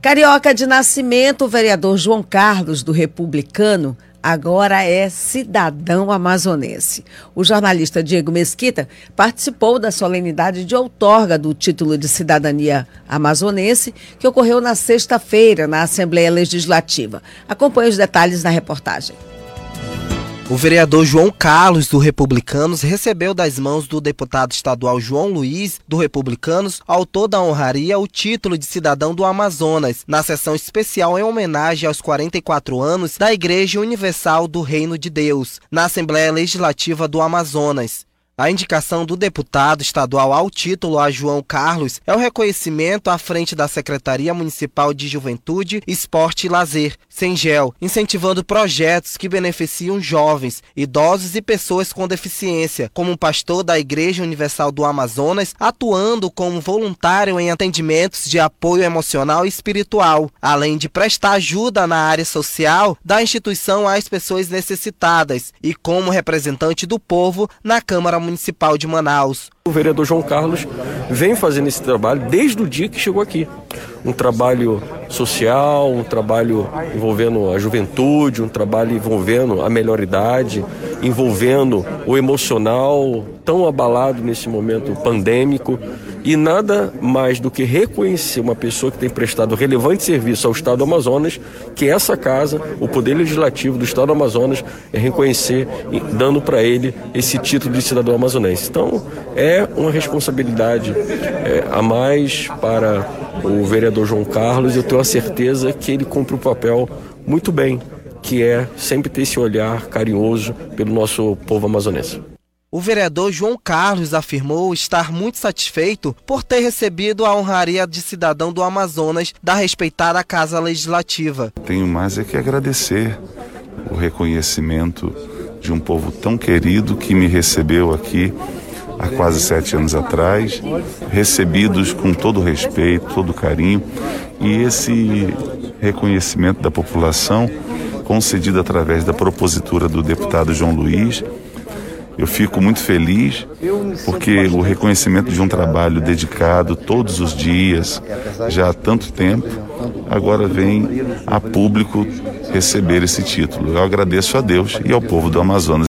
Carioca de nascimento, o vereador João Carlos, do Republicano, agora é cidadão amazonense. O jornalista Diego Mesquita participou da solenidade de outorga do título de cidadania amazonense, que ocorreu na sexta-feira na Assembleia Legislativa. Acompanhe os detalhes na reportagem. O vereador João Carlos, do Republicanos, recebeu das mãos do deputado estadual João Luiz, do Republicanos, autor da honraria, o título de cidadão do Amazonas, na sessão especial em homenagem aos 44 anos da Igreja Universal do Reino de Deus, na Assembleia Legislativa do Amazonas. A indicação do deputado estadual ao título a João Carlos é o reconhecimento à frente da Secretaria Municipal de Juventude, Esporte e Lazer, Sengel, incentivando projetos que beneficiam jovens, idosos e pessoas com deficiência, como pastor da Igreja Universal do Amazonas, atuando como voluntário em atendimentos de apoio emocional e espiritual, além de prestar ajuda na área social da instituição às pessoas necessitadas e como representante do povo na Câmara Municipal Municipal de Manaus. O vereador João Carlos vem fazendo esse trabalho desde o dia que chegou aqui. Um trabalho social, um trabalho envolvendo a juventude, um trabalho envolvendo a melhor idade, envolvendo o emocional tão abalado nesse momento pandêmico e nada mais do que reconhecer uma pessoa que tem prestado relevante serviço ao Estado do Amazonas, que essa casa, o Poder Legislativo do Estado do Amazonas, é reconhecer, dando para ele esse título de cidadão amazonense. Então, é uma responsabilidade é, a mais para o vereador João Carlos e eu tenho a certeza que ele cumpre o papel muito bem, que é sempre ter esse olhar carinhoso pelo nosso povo amazonense. O vereador João Carlos afirmou estar muito satisfeito por ter recebido a honraria de cidadão do Amazonas da respeitada Casa Legislativa. Tenho mais é que agradecer o reconhecimento de um povo tão querido que me recebeu aqui há quase sete anos atrás, recebidos com todo respeito, todo carinho, e esse reconhecimento da população concedido através da propositura do deputado João Luiz eu fico muito feliz porque o reconhecimento de um trabalho dedicado todos os dias, já há tanto tempo, agora vem a público receber esse título. Eu agradeço a Deus e ao povo do Amazonas.